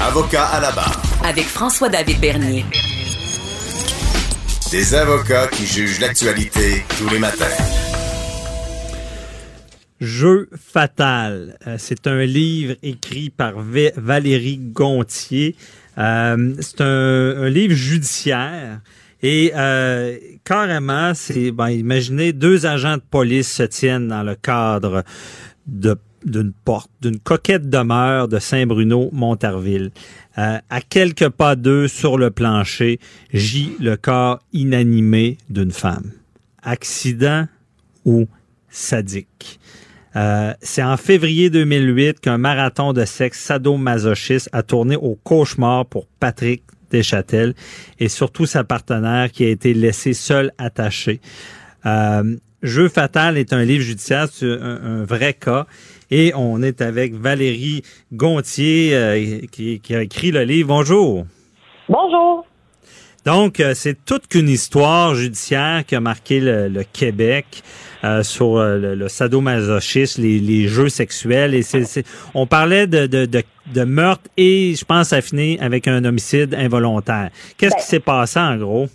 Avocat à la barre. Avec François-David Bernier. Des avocats qui jugent l'actualité tous les matins. Jeu fatal. Euh, c'est un livre écrit par Valérie Gontier. Euh, c'est un, livre judiciaire. Et euh, carrément, c'est ben, imaginez deux agents de police se tiennent dans le cadre de d'une porte, d'une coquette demeure de Saint-Bruno-Montarville. à quelques pas d'eux sur le plancher, gît le corps inanimé d'une femme. Accident ou sadique. Euh, c'est en février 2008 qu'un marathon de sexe sadomasochiste a tourné au cauchemar pour Patrick Deschâtel et surtout sa partenaire qui a été laissée seule attachée. Euh, Jeu fatal est un livre judiciaire, c'est un, vrai cas. Et on est avec Valérie Gontier euh, qui, a écrit le livre. Bonjour. Bonjour. Donc, c'est toute qu'une histoire judiciaire qui a marqué le Québec. Euh, sur euh, le, sadomasochisme, les, jeux sexuels. Et c'est, on parlait de, de, de, meurtre et je pense à finir avec un homicide involontaire. Qu'est-ce qui ben, s'est passé en gros?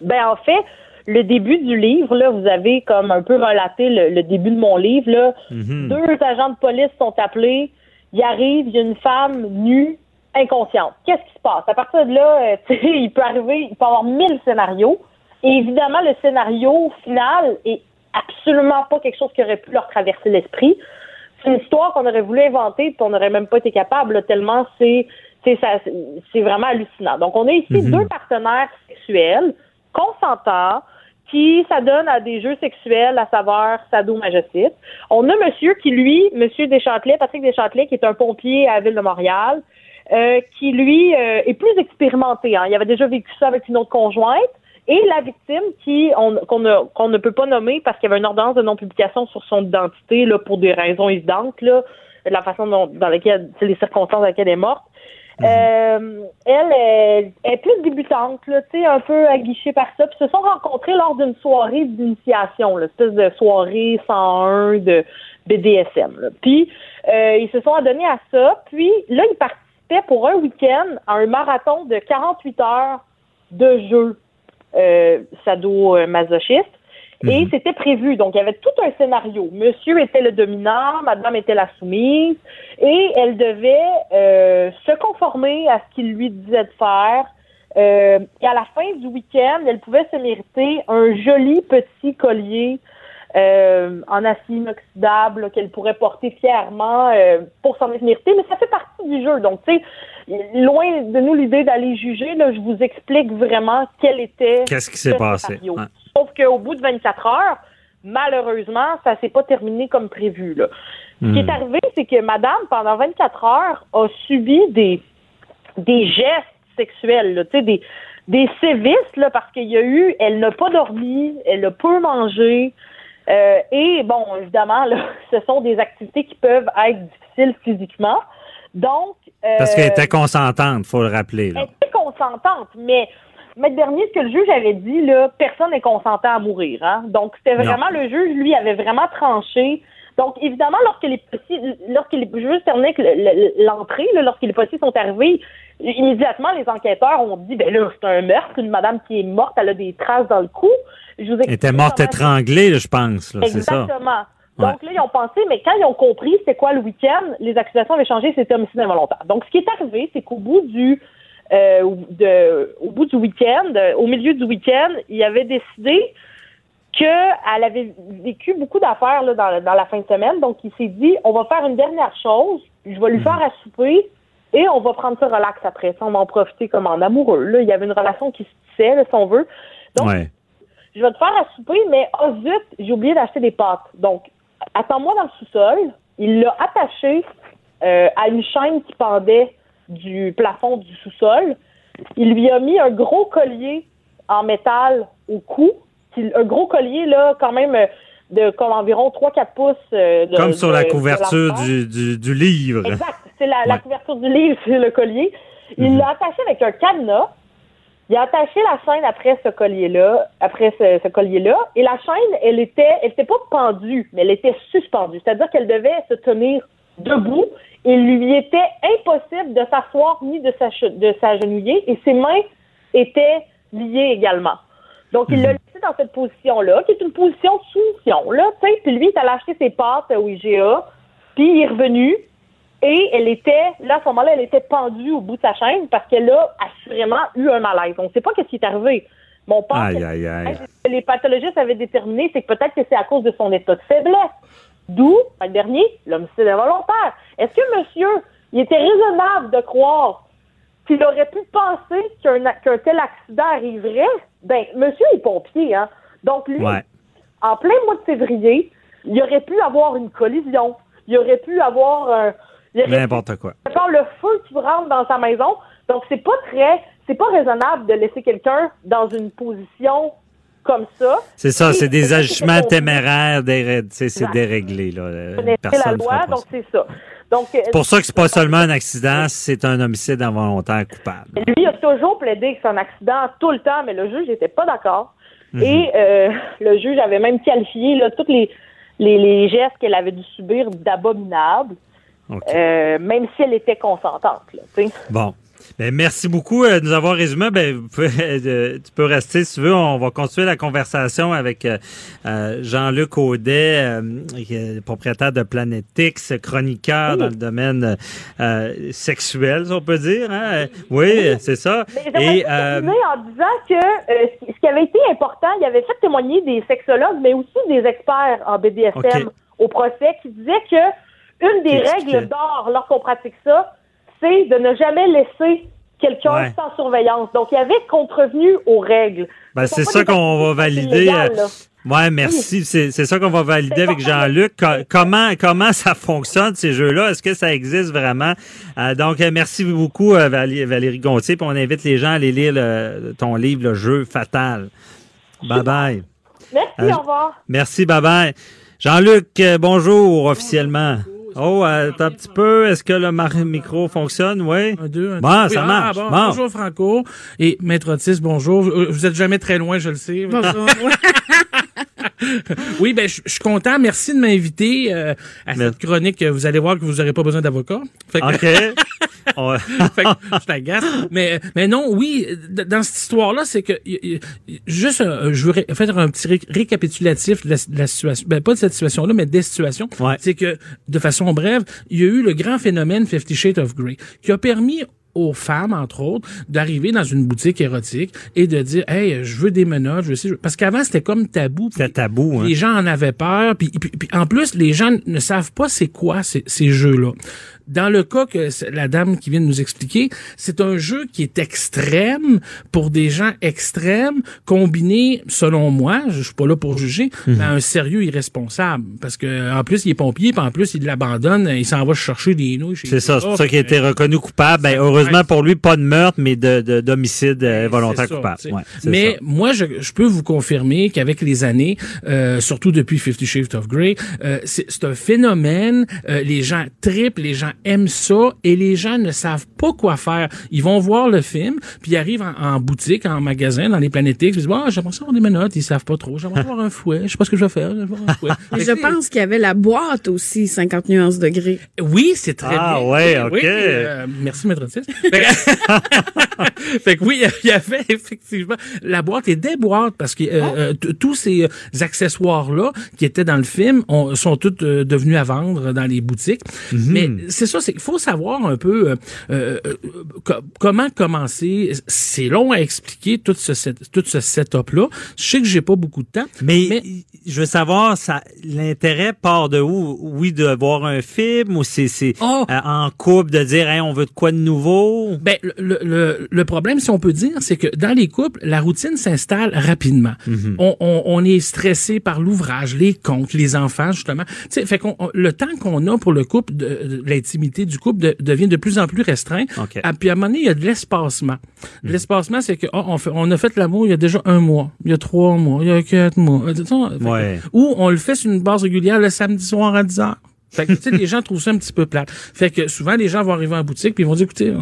Ben en fait, le début du livre, là, vous avez comme un peu relaté le, début de mon livre. Là. Mhm. Deux agents de police sont appelés. Il arrive, il y a une femme nue, inconsciente. Qu'est-ce qui se passe? À partir de là, euh, il peut arriver, il peut y avoir mille scénarios. Et évidemment, le scénario final est absolument pas quelque chose qui aurait pu leur traverser l'esprit. C'est une histoire qu'on aurait voulu inventer, puis on n'aurait même pas été capable, tellement c'est c'est vraiment hallucinant. Donc, on a ici mhm. deux partenaires sexuels consentants qui s'adonnent à des jeux sexuels à savoir sadomasochisme. On a monsieur qui, lui, monsieur Deschâtelet, Patrick Deschâtelet, qui est un pompier à la Ville de Montréal, euh, qui, lui, euh, est plus expérimenté. Hein. Il avait déjà vécu ça avec une autre conjointe et la victime qui qu'on ne peut pas nommer parce qu'il y avait une ordonnance de non-publication sur son identité là pour des raisons évidentes là, la façon dont, dans laquelle les circonstances dans lesquelles elle est morte. Mhm. Euh, elle, est, plus débutante, là, un peu aguichée par ça. Puis se sont rencontrés lors d'une soirée d'initiation, espèce de soirée 101 de BDSM. Là. Puis euh, ils se sont adonnés à ça. Puis là, ils participaient pour un week-end à un marathon de 48 heures de jeu euh, sado-masochiste. Et mhm. c'était prévu. Donc, il y avait tout un scénario. Monsieur était le dominant, madame était la soumise, et elle devait euh, se conformer à ce qu'il lui disait de faire. Euh, et à la fin du week-end, elle pouvait se mériter un joli petit collier euh, en acier inoxydable qu'elle pourrait porter fièrement euh, pour s'en mériter, mais ça fait partie du jeu. Donc, tu sais, loin de nous l'idée d'aller juger, là, je vous explique vraiment quel était. Qu'est-ce qui s'est passé? Sauf qu'au bout de 24 heures, malheureusement, ça s'est pas terminé comme prévu. Là. Ce qui est hmm. arrivé, c'est que madame, pendant 24 heures, a subi des, des gestes sexuels, là, des, des sévices, là, parce qu'il y a eu, elle n'a pas dormi, elle a peu mangé, euh, et bon, évidemment, là, ce sont des activités qui peuvent être difficiles physiquement. Donc. Euh, Parce qu'elle était consentante, faut le rappeler. Elle était consentante, mais. Maître Dernier, ce que le juge avait dit, là, personne n'est consentant à mourir. Hein? Donc, c'était vraiment le juge, lui, avait vraiment tranché. Donc, évidemment, lorsque les lorsque les juges terminaient l'entrée, lorsque les policiers sont arrivés, immédiatement, les enquêteurs ont dit, ben là, c'est un meurtre, une madame qui est morte, elle a des traces dans le cou. Elle était morte étranglée, je pense. Exactement. Donc là, ils ont pensé, mais quand ils ont compris c'est quoi le week-end, les accusations avaient changé, c'était homicide involontaire. Donc, ce qui est arrivé, c'est qu'au bout du euh, de, au bout du week-end, euh, au milieu du week-end, il avait décidé qu'elle avait vécu beaucoup d'affaires là, dans, dans, la fin de semaine. Donc, il s'est dit, on va faire une dernière chose, je vais lui faire à souper et on va prendre ça relax après. Ça, on va en profiter comme en amoureux. Là, il y avait une relation qui se tissait, là, si on veut. Donc, je vais te faire à souper, mais oh zut, j'ai oublié d'acheter des pâtes. Donc, attends-moi dans le sous-sol. Il l'a attaché euh, à une chaîne qui pendait du plafond du sous-sol. Il lui a mis un gros collier en métal au cou, un gros collier là quand même euh, de comme environ 3-4 pouces. Euh, comme sur de- la de couverture du, du, du livre. Exact. C'est la, couverture du livre, c'est le collier. Il Mhm. l'a attaché avec un cadenas. Il a attaché la chaîne après ce collier-là, après ce, ce collier-là, et la chaîne, elle était, elle était pas pendue, mais elle était suspendue. C'est-à-dire qu'elle devait se tenir debout. Il lui était impossible de s'asseoir ni de s'agenouiller, et ses mains étaient liées également. Donc, il l'a laissé dans cette position-là, qui est une position de soumission, là. Puis lui, il allé acheter ses pâtes au IGA, puis il est revenu, et elle était, là, à ce moment-là, elle était pendue au bout de sa chaîne parce qu'elle a assurément eu un malaise. On ne sait pas ce qui est arrivé. Mon père, Aïe, aïe, aïe. ce que les pathologistes avaient déterminé, c'est que peut-être que c'est à cause de son état de faiblesse. D'où, le dernier, l'homicide involontaire. Est-ce que monsieur, il était raisonnable de croire qu'il aurait pu penser qu'un tel accident arriverait? Ben, monsieur est pompier, hein. Donc, lui, Ouais. en plein mois de février, il aurait pu avoir une collision. Il aurait pu avoir un. N'importe quoi. le feu qui rentre dans sa maison. Donc, c'est pas très. C'est pas raisonnable de laisser quelqu'un dans une position comme ça. C'est ça, c'est des c'est agissements qu'on téméraire, déré- tu sais, c'est déréglé. Là. Euh, connaîtrait la Personne loi, donc c'est ça. Donc, euh, C'est pour ça que c'est pas seulement un accident, c'est un homicide involontaire coupable. lui a toujours plaidé que c'est un accident tout le temps, mais le juge n'était pas d'accord. Mhm. Et euh, le juge avait même qualifié là, tous les, les, les gestes qu'elle avait dû subir d'abominables, euh, même si elle était consentante. Là. Bon. Ben, merci beaucoup euh, de nous avoir résumé. Ben, vous pouvez, euh, tu peux rester si tu veux. On va continuer la conversation avec euh, Jean-Luc Audet, euh, propriétaire de Planetix, chroniqueur Oui. dans le domaine sexuel, si on peut dire. Hein? Oui, c'est ça. Mais Et en disant que ce qui- avait été important, il avait fait témoigner des sexologues, mais aussi des experts en BDSM au procès qui disaient que une des règles d'or lorsqu'on pratique ça, c'est de ne jamais laisser quelqu'un Ouais. sans surveillance. Donc, il y avait contrevenu aux règles. ben, Ce c'est ça qu'on va valider. illégales, euh, là. Ouais, merci. C'est c'est ça qu'on va valider avec. Jean-Luc. Co- comment comment ça fonctionne ces jeux-là? Est-ce que ça existe vraiment? Euh, Donc euh, merci beaucoup Valé- Valérie Gontier. Puis on invite les gens à aller lire le- ton livre, le jeu fatal. Bye bye. Merci, Euh, au revoir. Merci. Bye bye. Jean-Luc, bonjour officiellement. Oh, euh, attends un petit peu. Est-ce que le mar- micro fonctionne? Oui. Un, deux, un, Bon, deux. ça Oui, marche. ah, bon. Bon. Bonjour Franco et Maître Otis, bonjour. Vous vous êtes jamais très loin, je le sais. Bonjour. Oui, ben je je suis content. Merci de m'inviter euh, à Mais- cette chronique. Vous allez voir que vous n'aurez pas besoin d'avocat. Fait que- OK. On- fait que je t'agace. Mais, mais non, oui, dans cette histoire-là, c'est que juste, je veux faire un petit ré- récapitulatif de la, de la situation. Ben, pas de cette situation-là, mais des situations. Ouais. C'est que, de façon brève, il y a eu le grand phénomène Fifty Shades of Grey, qui a permis aux femmes, entre autres, d'arriver dans une boutique érotique et de dire, hey, je veux des menottes, je veux ci, parce qu'avant c'était comme tabou. C'était tabou. Hein? Les gens en avaient peur, puis, puis- puis en plus, les gens ne savent pas c'est quoi ces, ces jeux-là. Dans le cas que la dame qui vient de nous expliquer, c'est un jeu qui est extrême pour des gens extrêmes, combiné, selon moi, je suis pas là pour juger, Mhm. mais à un sérieux irresponsable. Parce que en plus, il est pompier, puis en plus, il l'abandonne, il s'en va chercher des nouilles C'est ça, c'est pour ça qu'il a été Euh, reconnu coupable. Ben, heureusement pour lui, pas de meurtre, mais de de- d'homicide euh, volontaire ça, coupable. Ouais, Mais ça. moi, je, je peux vous confirmer qu'avec les années, euh, surtout depuis Fifty Shades of Grey, euh, c'est c'est un phénomène. euh, les gens trippent, les gens aiment ça, et les gens ne savent pas quoi faire. Ils vont voir le film, puis ils arrivent en, en boutique, en magasin, dans les Planétiques, ils disent ah, j'aimerais ça avoir des menottes. Ils savent pas trop. J'aimerais avoir un fouet. Je sais pas ce que je vais faire. Un fouet. Et Fait je pense qu'il y avait la boîte aussi, 50 nuances degrés. Oui, c'est très Ah, bien. ouais, Oui, ok. euh, merci, maître. Fait que- oui, il y avait effectivement la boîte et des boîtes parce que euh, euh, t- tous ces euh, accessoires-là qui étaient dans le film ont- sont tous euh, devenus à vendre dans les boutiques. Mais c'est ça, c'est qu'il faut savoir un peu euh, euh, euh, co- comment commencer. C'est long à expliquer tout ce, set- tout ce setup-là. Je sais que j'ai pas beaucoup de temps. Mais, Mais- je veux savoir, ça, l'intérêt part de où? Oui, de voir un film ou c'est, c'est Oh! euh, en couple de dire, hey, on veut de quoi de nouveau? Ben, le, le, le problème, si on peut dire, c'est que dans les couples, la routine s'installe rapidement. Mhm. on, on, on est stressé par l'ouvrage, les comptes, les enfants, justement. Tu sais, fait qu'on, on- le temps qu'on a pour le couple, de, de l'intimité du couple de- devient de plus en plus restreint. OK. Ah, puis à un moment donné, il y a de l'espacement. Mhm. L'espacement, c'est que oh, on, fait, on a fait l'amour il y a déjà un mois, il y a trois mois, il y a quatre mois. Euh, que- Ouais. Ou on le fait sur une base régulière le samedi soir à 10 heures. Fait que, tu sais, les gens trouvent ça un petit peu plate. Fait que souvent, les gens vont arriver en boutique puis ils vont dire, écoutez,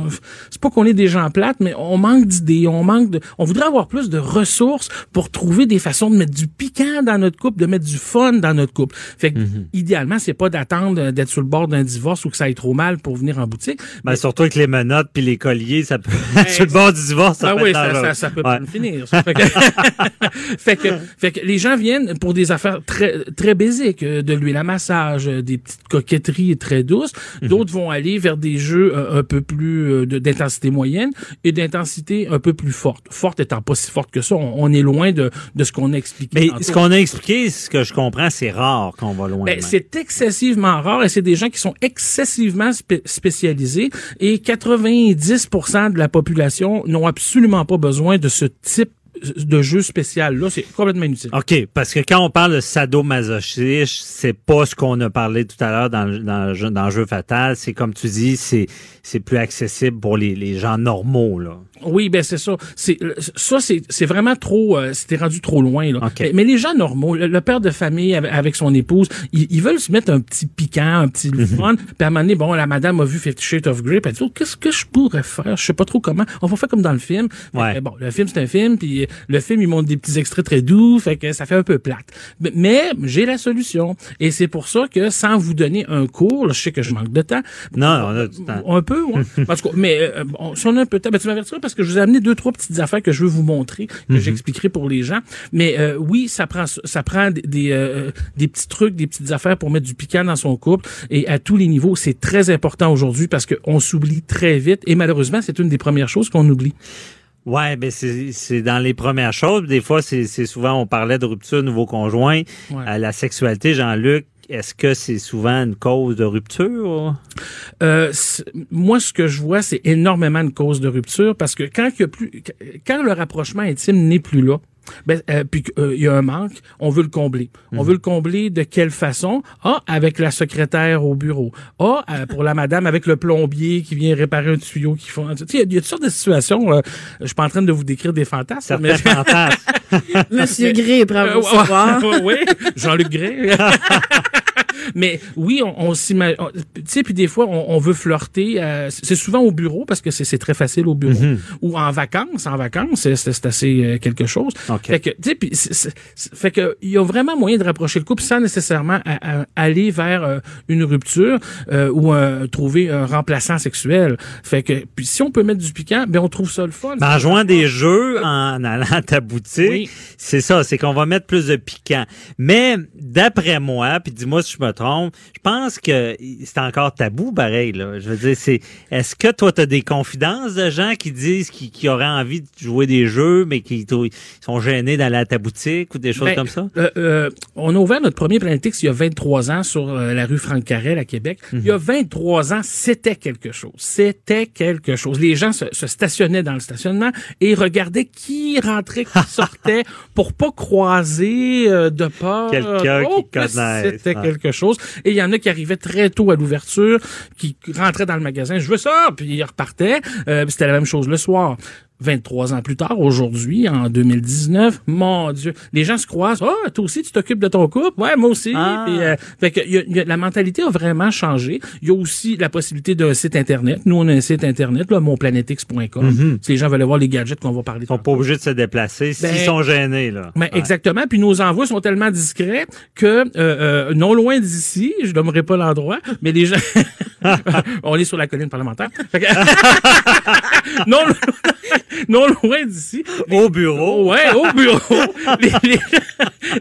c'est pas qu'on est des gens plates, mais on manque d'idées, on manque de, on voudrait avoir plus de ressources pour trouver des façons de mettre du piquant dans notre couple, de mettre du fun dans notre couple. Fait que, idéalement, c'est pas d'attendre euh, d'être sur le bord d'un divorce ou que ça aille trop mal pour venir en boutique. Ben, surtout avec les menottes puis les colliers, ça peut, sur le bord du divorce, ça Ah peut oui, ça, ça, ça peut Ouais. pas finir. ça. Fait que, fait que, fait que les gens viennent pour des affaires très très basiques, euh, de l'huile à massage, euh, des petites coquetteries très douces. Mhm. D'autres vont aller vers des jeux euh, un peu plus euh, d'intensité moyenne et d'intensité un peu plus forte. Forte étant pas si forte que ça, on, on est loin de, de ce qu'on a expliqué. Mais tantôt. ce qu'on a expliqué, ce que je comprends, c'est rare qu'on va loin. Ben, c'est excessivement rare et c'est des gens qui sont excessivement spé- spécialisés et 90% de la population n'ont absolument pas besoin de ce type de jeu spécial là, c'est complètement inutile. OK, parce que quand on parle de sadomasochisme, c'est pas ce qu'on a parlé tout à l'heure dans, le- dans, le jeu- dans le jeu fatal. C'est comme tu dis, c'est c'est plus accessible pour les, les gens normaux. Là. Oui, ben c'est ça. C'est ça, c'est c'est vraiment trop. Euh, C'était rendu trop loin là. OK. Mais, mais les gens normaux, le, le père de famille avec, son épouse, ils, ils veulent se mettre un petit piquant, un petit Mhm. fun. Puis à un moment donné, bon, la madame a vu Fifty Shades of Grey, puis elle dit oh, qu'est-ce que je pourrais faire? Je sais pas trop comment. On va faire comme dans le film. Ouais. bon, le film c'est un film, puis le film il montre des petits extraits très doux, fait que ça fait un peu plate. Mais, j'ai la solution, et c'est pour ça que sans vous donner un cours, là, je sais que je manque de temps. Non, on a du temps. Un peu, ouais. Tout cas, mais euh, bon, si on a un peu de temps, ben, tu m'avertiras parce que je vous ai amené deux, trois petites affaires que je veux vous montrer, que j'expliquerai pour les gens. Mais euh, oui, ça prend ça prend des, des, euh, des petits trucs, des petites affaires pour mettre du piquant dans son couple. Et à tous les niveaux, c'est très important aujourd'hui parce qu'on s'oublie très vite. Et malheureusement, c'est une des premières choses qu'on oublie. Ouais, ben c'est c'est dans les premières choses. Des fois, c'est c'est souvent on parlait de rupture nouveau conjoint. Ouais. Euh, la sexualité, Jean-Luc, est-ce que c'est souvent une cause de rupture? Euh, moi, ce que je vois, c'est énormément une cause de rupture parce que quand il y a plus, quand le rapprochement intime n'est plus là, ben, euh, puis qu'il y a un manque, on veut le combler. On veut le combler de quelle façon? Ah, avec la secrétaire au bureau. Ah, euh, pour la madame avec le plombier qui vient réparer un tuyau qui font. Tu sais, il y a- il y, a toutes sortes de situations. là. Je suis pas en train de vous décrire des fantasmes, mais fantasmes. Monsieur Gray, bravo euh, oui, Jean-Luc Gray. Mais oui, on, on s'imagine. Tu sais, puis des fois, on, on veut flirter. euh, c'est souvent au bureau parce que c'est c'est très facile au bureau. Ou en vacances. En vacances, c'est- c'est assez euh, quelque chose. OK. Fait que, tu sais, puis c'est- c'est- c'est- fait que il y a vraiment moyen de rapprocher le couple sans nécessairement à- à- aller vers euh, une rupture euh, ou euh, trouver un remplaçant sexuel. Fait que, puis si on peut mettre du piquant, ben on trouve ça le fun. Ben, en jouant des jeux, en allant à ta boutique, Oui. c'est ça, c'est qu'on va mettre plus de piquant. Mais d'après moi, puis dis-moi si je me trompe, je pense que c'est encore tabou, pareil. Là. Je veux dire, c'est est-ce que toi, tu as des confidences de gens qui disent qu'ils qui auraient envie de jouer des jeux, mais qui sont gênés d'aller ta boutique ou des choses Ben, comme ça? euh, euh, on a ouvert notre premier Planetix il y a 23 ans sur euh, la rue Franck Carrel à Québec. Il y a 23 ans, c'était quelque chose. C'était quelque chose. Les gens se, se stationnaient dans le stationnement et regardaient qui rentrait, qui sortait pour pas croiser de peur. Quelqu'un Oh, qui connaisse. C'était Ouais. quelque Et il y en a qui arrivaient très tôt à l'ouverture, qui rentraient dans le magasin, je veux ça, puis ils repartaient. Euh, c'était la même chose le soir. 23 ans plus tard, aujourd'hui, en 2019, mon Dieu, les gens se croisent. Ah, toi aussi, tu t'occupes de ton couple? Ouais, moi aussi. Ah. Euh, fait que y a- y a- la mentalité a vraiment changé. Il y a aussi la possibilité d'un site Internet. Nous, on a un site Internet, là, monplanetix.com. Si les gens veulent voir les gadgets qu'on va parler Ils sont pas obligés de se déplacer s'ils Ben, sont gênés. Là. ben, Ouais. Exactement. Puis nos envois sont tellement discrets que euh, euh, non loin d'ici, je nommerai pas l'endroit, mais les gens, on est sur la colline parlementaire. Non, non loin d'ici. Au bureau. Ouais, au bureau. les, les-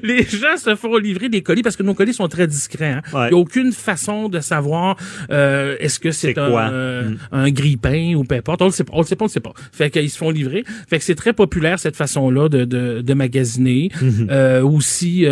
les gens se font livrer des colis parce que nos colis sont très discrets. hein. Il n'y a aucune façon de savoir euh, est-ce que c'est un, quoi? euh, Mm. un grille-pain ou peu importe. On le sait pas, on le sait pas, on le sait pas. Fait qu'ils se font livrer. Fait que c'est très populaire cette façon-là de, de, de magasiner. Mm-hmm. Euh, aussi.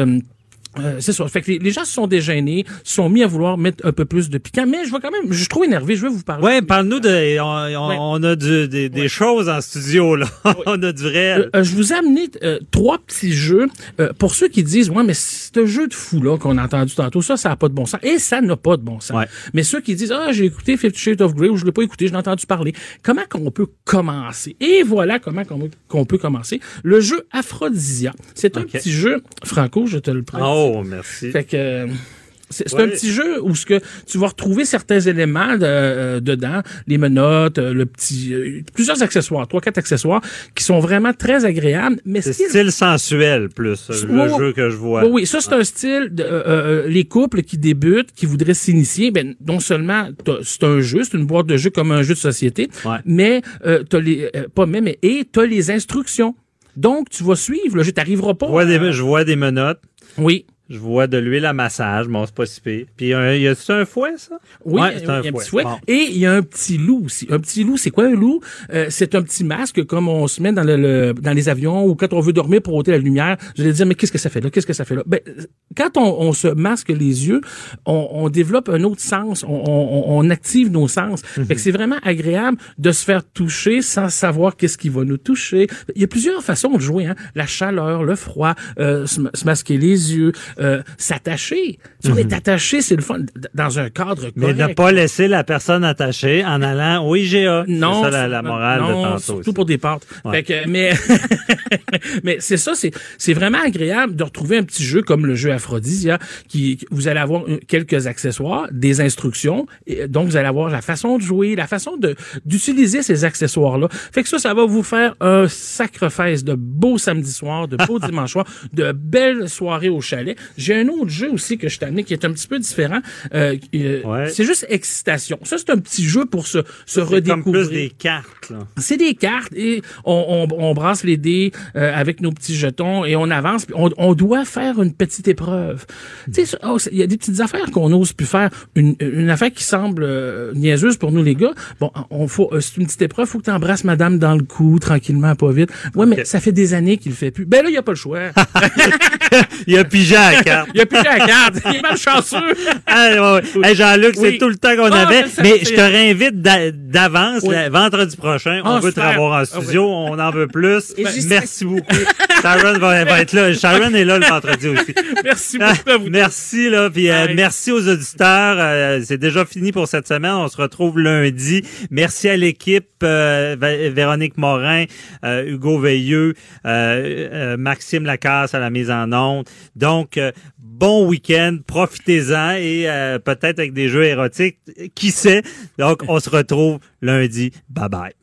Euh, c'est ça. Fait que les, les gens se sont déjeunés, se sont mis à vouloir mettre un peu plus de piquant. Mais je vais quand même, je suis trop énervé. Je vais vous parler. Ouais, parle-nous de, on, on- Ouais. on a du- des, des choses en studio, là. on a du vrai. Euh, euh, je vous ai amené euh, trois petits jeux euh, pour ceux qui disent ouais mais ce jeu de fou là qu'on a entendu tantôt ça ça a pas de bon sens et ça n'a pas de bon sens. Ouais. Mais ceux qui disent ah j'ai écouté Fifty Shades of Grey ou je l'ai pas écouté j'en ai entendu parler comment qu'on peut commencer? Et voilà comment qu'on peut commencer le jeu Aphrodisia c'est un petit jeu Franco je te le prête. Oh, merci. Fait que c'est Ouais. un petit jeu où ce que tu vas retrouver certains éléments de- euh, dedans, les menottes, euh, le petit, euh, plusieurs accessoires, trois quatre accessoires qui sont vraiment très agréables. Mais C'est style sensuel, plus, le jeu que je vois. Oui, oui, ça c'est un style. De, euh, euh, les couples qui débutent, qui voudraient s'initier, ben non seulement c'est un jeu, c'est une boîte de jeu comme un jeu de société, Ouais. mais euh, t'as les euh, pas mais et t'as les instructions. Donc tu vas suivre le jeu, t'arriveras pas. Je vois, des, je vois des menottes. Oui. Je vois de l'huile à massage, bon, c'est pas si pire. Puis, euh, y a-tu un fouet, ça? Oui, Ouais, il c'est a un petit fouet. Bon. Et il y a un petit loup aussi. Un petit loup, c'est quoi un loup? Euh, c'est un petit masque comme on se met dans, le, le- dans les avions ou quand on veut dormir pour ôter la lumière. Je vais dire, mais qu'est-ce que ça fait là? Qu'est-ce que ça fait là? Ben, quand on, on se masque les yeux, on, on développe un autre sens. On, on- on active nos sens. Mhm. Fait que c'est vraiment agréable de se faire toucher sans savoir qu'est-ce qui va nous toucher. Il y a plusieurs façons de jouer. Hein? La chaleur, le froid, euh, se, se masquer les yeux, euh, s'attacher. Si on est attaché, c'est le fun. Dans un cadre correct. Mhm. Mais ne pas laisser la personne attachée en allant au IGA. Non, C'est ça la, la morale non, de tantôt. surtout aussi. pour des pâtes. Ouais. Fait que, mais mais c'est ça, c'est c'est vraiment agréable de retrouver un petit jeu comme le jeu Aphrodisia, qui vous allez avoir quelques accessoires, des instructions, et donc vous allez avoir la façon de jouer, la façon de d'utiliser ces accessoires là. Fait que ça, ça va vous faire un sacrifice de beaux samedis soirs, de beaux dimanches soirs, de belles soirées au chalet. J'ai un autre jeu aussi que je t'ai amené qui est un petit peu différent. Euh, euh, Ouais. C'est juste excitation. Ça, c'est un petit jeu pour se, se C'est redécouvrir. comme plus des cartes, là. C'est des cartes et on, on, on brasse les dés euh, avec nos petits jetons et on avance. On, on doit faire une petite épreuve. Tu sais, oh, c'est- il y a des petites affaires qu'on n'ose plus faire. Une, une affaire qui semble euh, niaiseuse pour nous les gars. Bon, on faut euh, c'est une petite épreuve. Faut que tu embrasses Madame dans le cou tranquillement, pas vite. Ouais, mais ça fait des années qu'il le fait plus. Ben là, il y a pas le choix. Il a pigé à la carte. Il a plus la carte. Il est malchanceux. Hey, ouais, ouais. Hey, Jean-Luc, Oui. c'est tout le temps qu'on Ah, avait. mais je te réinvite d'a- d'avance, Oui. vendredi prochain. on Ah, veut te revoir en Ah, studio. On en veut plus. Merci beaucoup. Sharon va, va être là. Sharon est là le vendredi aussi. Merci Ah, beaucoup à vous. merci là, puis euh, merci aux auditeurs. Euh, c'est déjà fini pour cette semaine. On se retrouve lundi. Merci à l'équipe euh, Véronique Morin, euh, Hugo Veilleux, euh, euh, Maxime Lacasse à la mise en onde. Donc bon week-end, profitez-en et euh, peut-être avec des jeux érotiques, qui sait? Donc on se retrouve lundi. Bye bye.